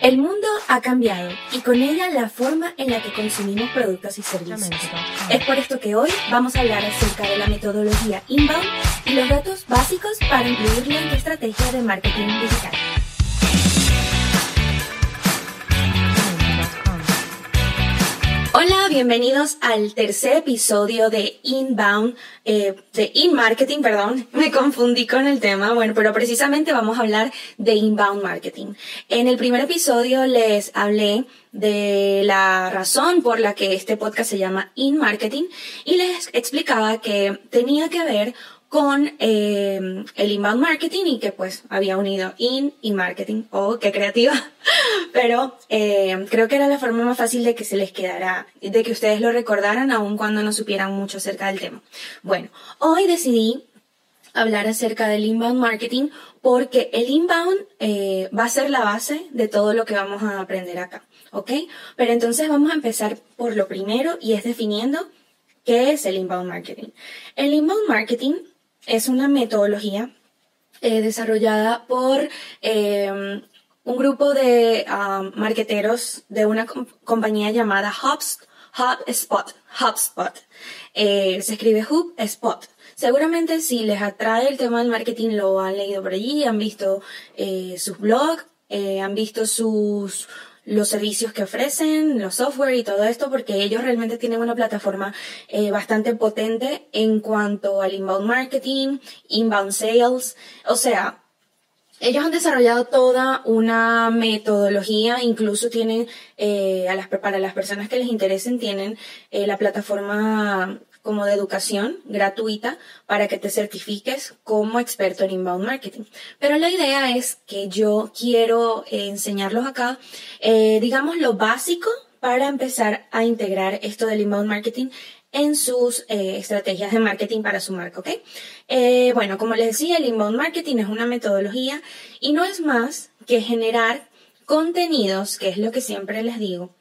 El mundo ha cambiado y con ella la forma en la que consumimos productos y servicios. Es por esto que hoy vamos a hablar acerca de la metodología inbound y los datos básicos para incluirla en tu estrategia de marketing digital. Bienvenidos al tercer episodio de Inbound, eh, de In Marketing, perdón, me confundí con el tema, bueno, pero precisamente vamos a hablar de Inbound Marketing. En el primer episodio les hablé de la razón por la que este podcast se llama In Marketing y les explicaba que tenía que ver con eh, el inbound marketing y que pues había unido in y marketing. Oh, qué creativa. Pero eh, creo que era la forma más fácil de que se les quedara, de que ustedes lo recordaran aun cuando no supieran mucho acerca del tema. Bueno, hoy decidí hablar acerca del inbound marketing porque el inbound eh, va a ser la base de todo lo que vamos a aprender acá. ¿Ok? Pero entonces vamos a empezar por lo primero y es definiendo qué es el inbound marketing. El inbound marketing es una metodología eh, desarrollada por eh, un grupo de um, marqueteros de una compañía llamada HubSpot. HubSpot. Eh, se escribe HubSpot. Seguramente si les atrae el tema del marketing lo han leído por allí, han visto sus blogs, han visto sus los servicios que ofrecen, los software y todo esto, porque ellos realmente tienen una plataforma eh, bastante potente en cuanto al inbound marketing, inbound sales, o sea, ellos han desarrollado toda una metodología, incluso tienen, eh, a las, para las personas que les interesen, tienen eh, la plataforma como de educación gratuita para que te certifiques como experto en inbound marketing. Pero la idea es que yo quiero eh, enseñarlos acá, eh, digamos, lo básico para empezar a integrar esto del inbound marketing en sus eh, estrategias de marketing para su marca, ¿ok? bueno, como les decía, el inbound marketing es una metodología y no es más que generar contenidos, que es lo que siempre les digo,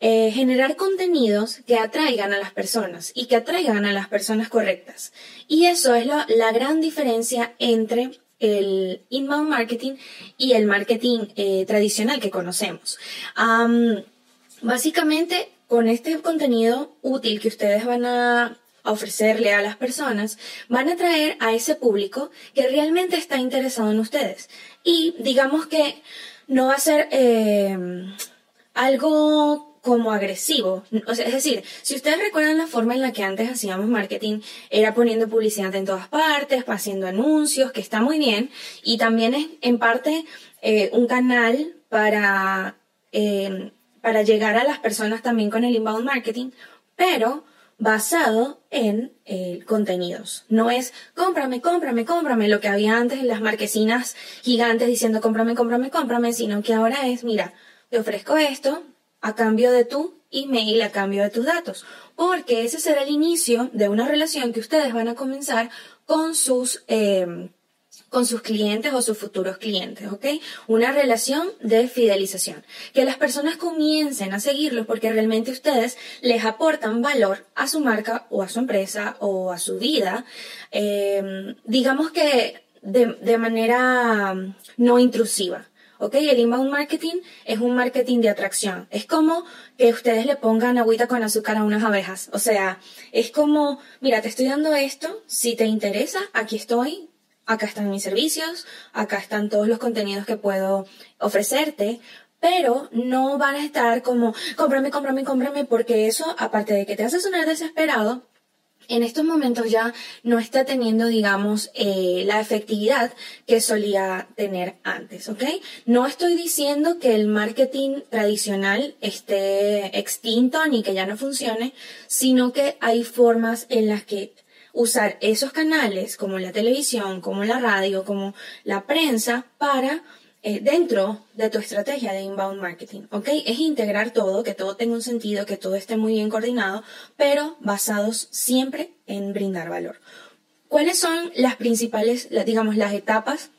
eh, generar contenidos que atraigan a las personas y que atraigan a las personas correctas. Y eso es la gran diferencia entre el inbound marketing y el marketing eh, tradicional que conocemos. básicamente, con este contenido útil que ustedes van a ofrecerle a las personas, van a atraer a ese público que realmente está interesado en ustedes. Y digamos que no va a ser eh, algo como agresivo. Es decir, si ustedes recuerdan la forma en la que antes hacíamos marketing, era poniendo publicidad en todas partes, haciendo anuncios, que está muy bien, y también es en parte eh, un canal para, eh, para llegar a las personas también con el inbound marketing, pero basado en eh, contenidos. No es cómprame, cómprame, cómprame, lo que había antes en las marquesinas gigantes diciendo cómprame, cómprame, cómprame, sino que ahora es, mira, te ofrezco esto, a cambio de tu email, a cambio de tus datos, porque ese será el inicio de una relación que ustedes van a comenzar con sus, em, con sus clientes o sus futuros clientes, ¿ok? Una relación de fidelización. Que las personas comiencen a seguirlos porque realmente ustedes les aportan valor a su marca o a su empresa o a su vida. Em, digamos que de, de manera no intrusiva. ¿Ok? El inbound marketing es un marketing de atracción. Es como que ustedes le pongan agüita con azúcar a unas abejas. O sea, es como, mira, te estoy dando esto, si te interesa, aquí estoy, acá están mis servicios, acá están todos los contenidos que puedo ofrecerte, pero no van a estar como, cómprame, cómprame, cómprame, porque eso, aparte de que te hace sonar desesperado, en estos momentos ya no está teniendo, digamos, eh, la efectividad que solía tener antes, ¿ok? No estoy diciendo que el marketing tradicional esté extinto ni que ya no funcione, sino que hay formas en las que usar esos canales, como la televisión, como la radio, como la prensa, para eh, dentro de tu estrategia de inbound marketing, ¿ok? Es integrar todo, que todo tenga un sentido, que todo esté muy bien coordinado, pero basados siempre en brindar valor. ¿Cuáles son las principales, digamos, las etapas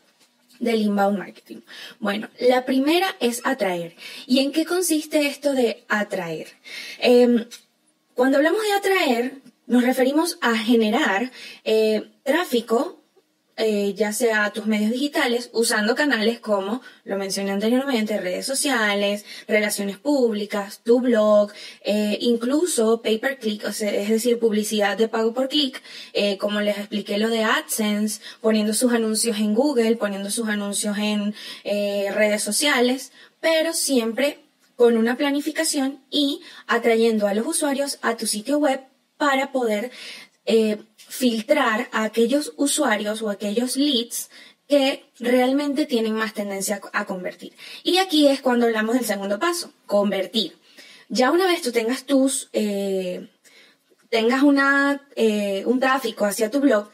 del inbound marketing? Bueno, la primera es atraer. ¿Y en qué consiste esto de atraer? Em, cuando hablamos de atraer, nos referimos a generar eh, tráfico eh, ya sea tus medios digitales, usando canales como, lo mencioné anteriormente, redes sociales, relaciones públicas, tu blog, eh, incluso pay per click, o es decir, publicidad de pago por clic, eh, como les expliqué lo de AdSense, poniendo sus anuncios en Google, poniendo sus anuncios en redes sociales, pero siempre con una planificación y atrayendo a los usuarios a tu sitio web para poder filtrar a aquellos usuarios o aquellos leads que realmente tienen más tendencia a convertir. Y aquí es cuando hablamos del segundo paso, convertir. Ya una vez tú tengas tus, eh, tengas una, eh, un tráfico hacia tu blog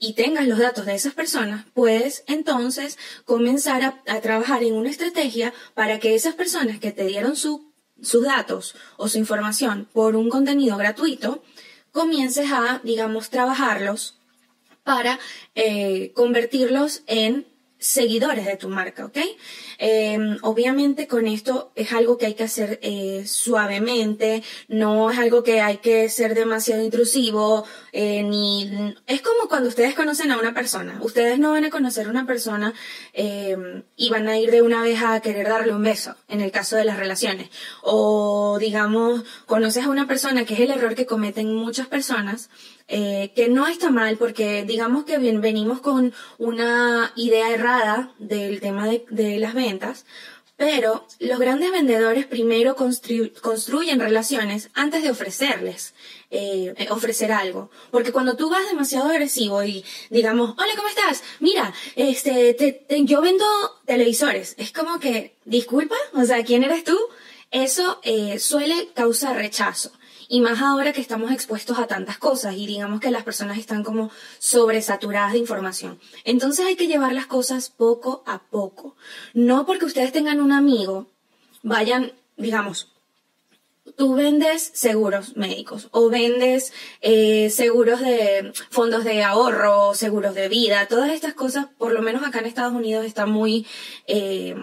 y tengas los datos de esas personas, puedes entonces comenzar a, trabajar en una estrategia para que esas personas que te dieron sus datos o su información por un contenido gratuito, comiences a, digamos, trabajarlos para eh, convertirlos en seguidores de tu marca, ¿ok? Em, obviamente con esto es algo que hay que hacer eh, suavemente, no es algo que hay que ser demasiado intrusivo, eh, ni es como cuando ustedes conocen a una persona. Ustedes no van a conocer a una persona em, y van a ir de una vez a querer darle un beso, en el caso de las relaciones. O digamos, conoces a una persona, que es el error que cometen muchas personas, eh, que no está mal porque digamos que bien, venimos con una idea errada del tema de, las ventas, pero los grandes vendedores primero construyen relaciones antes de ofrecerles, eh, ofrecer algo. Porque cuando tú vas demasiado agresivo y digamos, hola, ¿cómo estás? Mira, este, yo vendo televisores. Es como que, disculpa, o sea, ¿quién eres tú? Eso eh, suele causar rechazo. Y más ahora que estamos expuestos a tantas cosas y digamos que las personas están como sobresaturadas de información. Entonces hay que llevar las cosas poco a poco. No porque ustedes tengan un amigo, vayan, digamos, tú vendes seguros médicos o vendes eh, seguros de fondos de ahorro, seguros de vida, todas estas cosas, por lo menos acá en Estados Unidos está muy... Eh,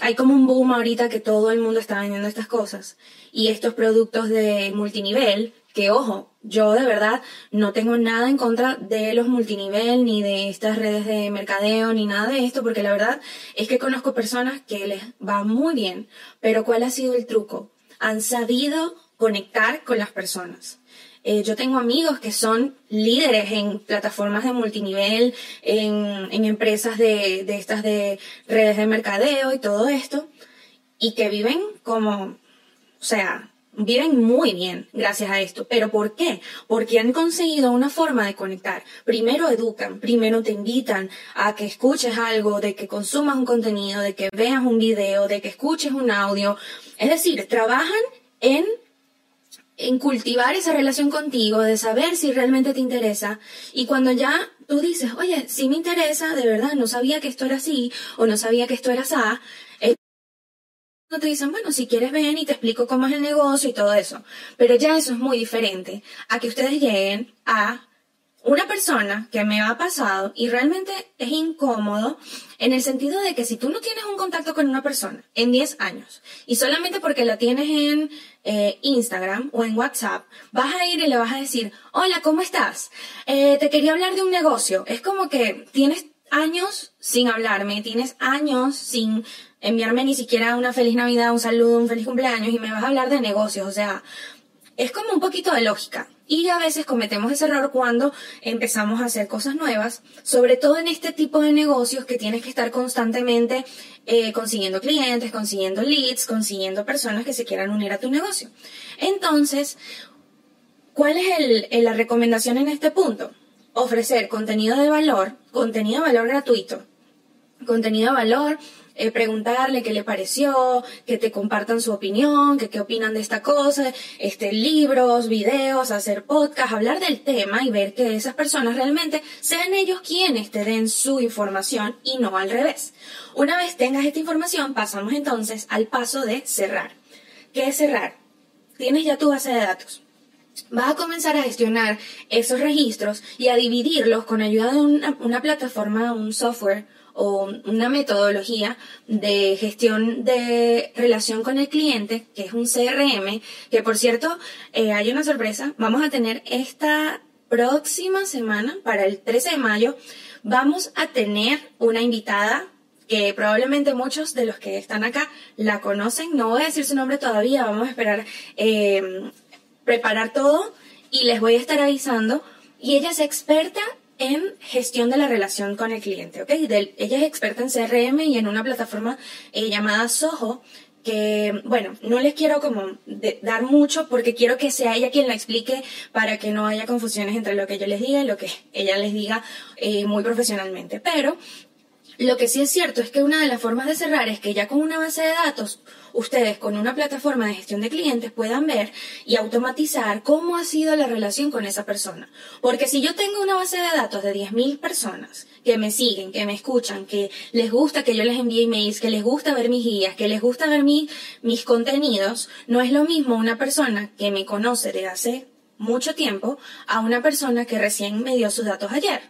hay como un boom ahorita que todo el mundo está vendiendo estas cosas y estos productos de multinivel, que ojo, yo de verdad no tengo nada en contra de los multinivel ni de estas redes de mercadeo ni nada de esto, porque la verdad es que conozco personas que les va muy bien, pero ¿cuál ha sido el truco? Han sabido conectar con las personas. Eh, yo tengo amigos que son líderes en plataformas de multinivel, en, en empresas de, de estas de redes de mercadeo y todo esto, y que viven como o sea, viven muy bien gracias a esto. ¿Pero por qué? Porque han conseguido una forma de conectar. Primero educan, primero te invitan a que escuches algo, de que consumas un contenido, de que veas un video, de que escuches un audio. Es decir, trabajan en en cultivar esa relación contigo, de saber si realmente te interesa. Y cuando ya tú dices, oye, si me interesa, de verdad, no sabía que esto era así, o no sabía que esto era así, no te dicen, bueno, si quieres ven y te explico cómo es el negocio y todo eso. Pero ya eso es muy diferente a que ustedes lleguen a una persona que me ha pasado y realmente es incómodo en el sentido de que si tú no tienes un contacto con una persona en 10 años y solamente porque la tienes en eh, Instagram o en WhatsApp, vas a ir y le vas a decir, hola, ¿cómo estás? Eh, te quería hablar de un negocio. Es como que tienes años sin hablarme, tienes años sin enviarme ni siquiera una feliz Navidad, un saludo, un feliz cumpleaños y me vas a hablar de negocios. O sea, es como un poquito de lógica. Y a veces cometemos ese error cuando empezamos a hacer cosas nuevas, sobre todo en este tipo de negocios que tienes que estar constantemente eh, consiguiendo clientes, consiguiendo leads, consiguiendo personas que se quieran unir a tu negocio. Entonces, ¿cuál es el, la recomendación en este punto? Ofrecer contenido de valor, contenido de valor gratuito, contenido de valor eh, preguntarle qué le pareció, que te compartan su opinión, que qué opinan de esta cosa, este, libros, videos, hacer podcast, hablar del tema y ver que esas personas realmente sean ellos quienes te den su información y no al revés. Una vez tengas esta información, pasamos entonces al paso de cerrar. ¿Qué es cerrar? Tienes ya tu base de datos vas a comenzar a gestionar esos registros y a dividirlos con ayuda de una, una, plataforma, un software o una metodología de gestión de relación con el cliente, que es un CRM, que por cierto, eh, hay una sorpresa, vamos a tener esta próxima semana, para el 13 de mayo, vamos a tener una invitada que probablemente muchos de los que están acá la conocen. No voy a decir su nombre todavía, vamos a esperar eh, preparar todo y les voy a estar avisando. Y ella es experta en gestión de la relación con el cliente, ¿ok? ella es experta en CRM y en una plataforma eh, llamada Soho, que, bueno, no les quiero como dar mucho porque quiero que sea ella quien la explique para que no haya confusiones entre lo que yo les diga y lo que ella les diga eh, muy profesionalmente. Pero lo que sí es cierto es que una de las formas de cerrar es que ya con una base de datos, ustedes con una plataforma de gestión de clientes puedan ver y automatizar cómo ha sido la relación con esa persona. Porque si yo tengo una base de datos de 10.000 personas que me siguen, que me escuchan, que les gusta que yo les envíe emails, que les gusta ver mis guías, que les gusta ver mis contenidos, no es lo mismo una persona que me conoce de hace mucho tiempo a una persona que recién me dio sus datos ayer.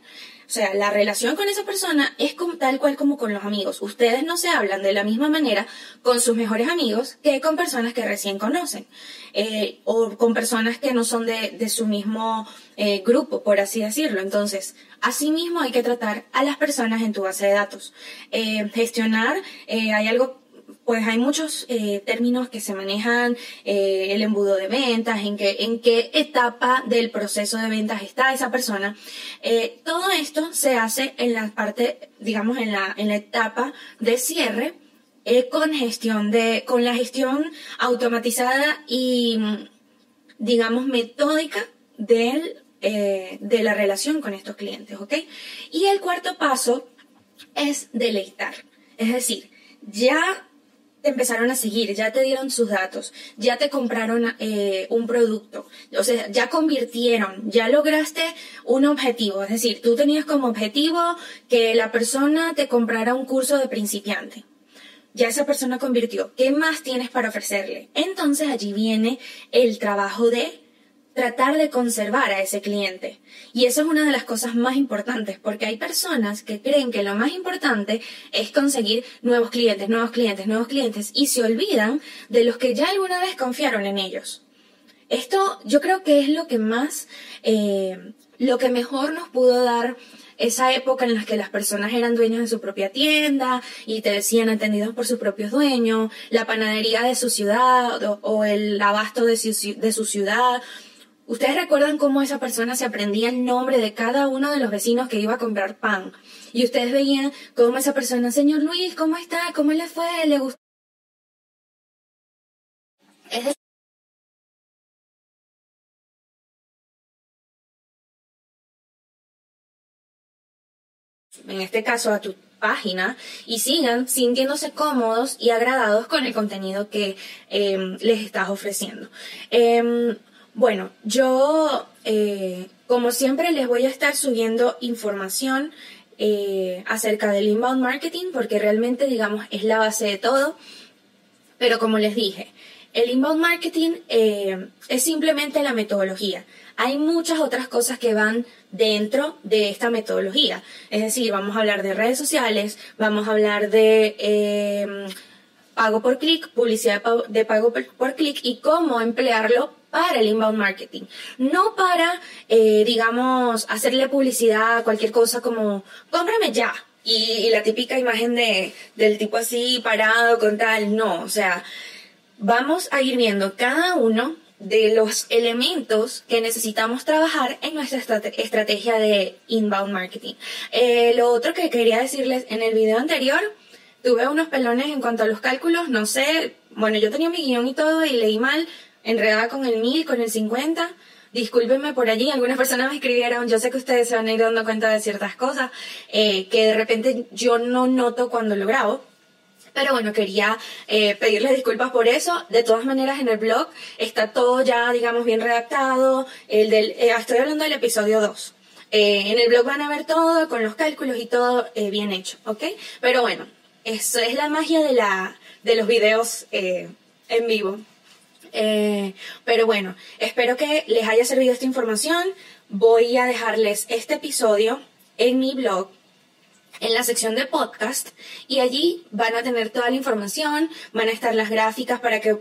O sea, la relación con esa persona es tal cual como con los amigos. Ustedes no se hablan de la misma manera con sus mejores amigos que con personas que recién conocen. Eh, o con personas que no son de, su mismo eh, grupo, por así decirlo. Entonces, así mismo hay que tratar a las personas en tu base de datos. Eh, gestionar, hay algo pues hay muchos eh, términos que se manejan, eh, el embudo de ventas, en, qué, en qué etapa del proceso de ventas está esa persona. Eh, todo esto se hace en la parte, digamos, en la, en la etapa de cierre, con gestión de, con la gestión automatizada y, digamos, metódica del, de la relación con estos clientes, ¿ok? Y el cuarto paso es deleitar. Es decir, ya te empezaron a seguir, ya te dieron sus datos, ya te compraron eh, un producto, o sea, ya convirtieron, ya lograste un objetivo, es decir, tú tenías como objetivo que la persona te comprara un curso de principiante. Ya esa persona convirtió. ¿Qué más tienes para ofrecerle? Entonces allí viene el trabajo de tratar de conservar a ese cliente. Y eso es una de las cosas más importantes, porque hay personas que creen que lo más importante es conseguir nuevos clientes, nuevos clientes, nuevos clientes, y se olvidan de los que ya alguna vez confiaron en ellos. Esto yo creo que es lo que más, eh, lo que mejor nos pudo dar esa época en la que las personas eran dueños de su propia tienda y te decían atendidos por sus propios dueños, la panadería de su ciudad o, el abasto de de su ciudad ¿Ustedes recuerdan cómo esa persona se aprendía el nombre de cada uno de los vecinos que iba a comprar pan? Y ustedes veían cómo esa persona, señor Luis, ¿cómo está? ¿Cómo le fue? ¿Le gustó? en este caso a tu página y sigan sintiéndose cómodos y agradados con el contenido que em, les estás ofreciendo. Em, bueno, yo, eh, como siempre, les voy a estar subiendo información eh, acerca del inbound marketing porque realmente, digamos, es la base de todo. Pero como les dije, el inbound marketing eh, es simplemente la metodología. Hay muchas otras cosas que van dentro de esta metodología. Es decir, vamos a hablar de redes sociales, vamos a hablar de pago por clic, publicidad de pago por clic y cómo emplearlo para el inbound marketing, no para, eh, digamos, hacerle publicidad a cualquier cosa como, cómprame ya. Y, la típica imagen de, del tipo así parado con tal, no, o sea, vamos a ir viendo cada uno de los elementos que necesitamos trabajar en nuestra estrategia de inbound marketing. Eh, lo otro que quería decirles en el video anterior, tuve unos pelones en cuanto a los cálculos, no sé, bueno, yo tenía mi guion y todo y leí mal, enredada con el 1000, con el 50. Discúlpenme por allí, algunas personas me escribieron, yo sé que ustedes se van a ir dando cuenta de ciertas cosas eh, que de repente yo no noto cuando lo grabo. Pero bueno, quería eh, pedirles disculpas por eso. De todas maneras, en el blog está todo ya, digamos, bien redactado. El del, eh, estoy hablando del episodio 2. en el blog van a ver todo con los cálculos y todo bien hecho, ¿ok? Pero bueno, eso es la magia de, la, de los videos en vivo. Eh, pero bueno, espero que les haya servido esta información. Voy a dejarles este episodio en mi blog, en la sección de podcast, y allí van a tener toda la información, van a estar las gráficas para que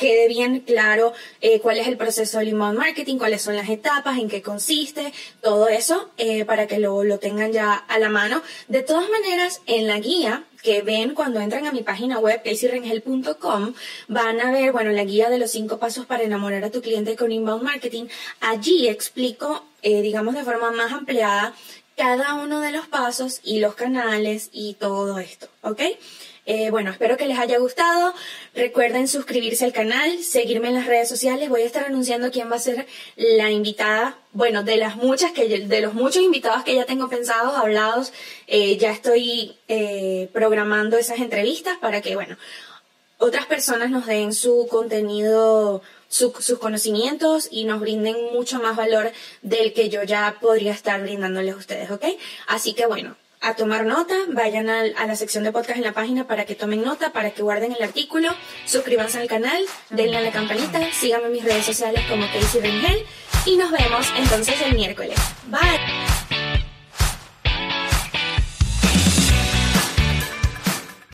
quede bien claro eh, cuál es el proceso del inbound marketing, cuáles son las etapas, en qué consiste, todo eso, eh, para que lo, lo tengan ya a la mano. De todas maneras, en la guía que ven cuando entran a mi página web, caseyrengel.com, van a ver, bueno, la guía de los cinco pasos para enamorar a tu cliente con inbound marketing. Allí explico, eh, digamos, de forma más ampliada cada uno de los pasos y los canales y todo esto, ¿ok? Eh, bueno, espero que les haya gustado. Recuerden suscribirse al canal, seguirme en las redes sociales. Voy a estar anunciando quién va a ser la invitada. Bueno, de las muchas que de los muchos invitados que ya tengo pensados, hablados, eh, ya estoy eh, programando esas entrevistas para que, bueno, otras personas nos den su contenido, sus conocimientos y nos brinden mucho más valor del que yo ya podría estar brindándoles a ustedes, ¿ok? Así que bueno, a tomar nota, vayan a, la sección de podcast en la página para que tomen nota, para que guarden el artículo, suscríbanse al canal, denle a la campanita, síganme en mis redes sociales como Casey Rengel y nos vemos entonces el miércoles. Bye.